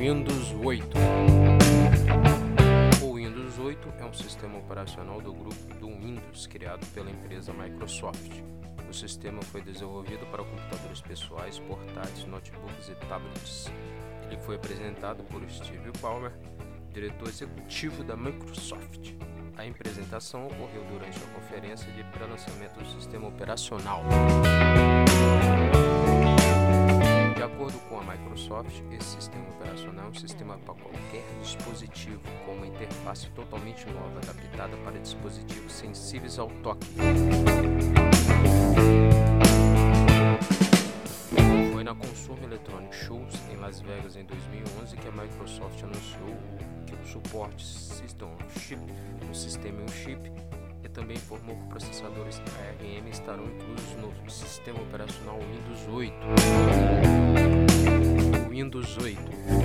Windows 8. O Windows 8 é um sistema operacional do grupo do Windows criado pela empresa Microsoft. O sistema foi desenvolvido para computadores pessoais, portáteis, notebooks e tablets. Ele foi apresentado por Steve Ballmer, diretor executivo da Microsoft. A apresentação ocorreu durante a conferência de pré-lançamento do sistema operacional. De acordo com a Microsoft, esse sistema operacional um sistema para qualquer dispositivo, com uma interface totalmente nova, adaptada para dispositivos sensíveis ao toque. Foi na Consumer Electronic Shows em Las Vegas em 2011 que a Microsoft anunciou que o suporte System on Chip no sistema on chip e também informou que processadores ARM estarão inclusos no sistema operacional Windows 8. Windows 8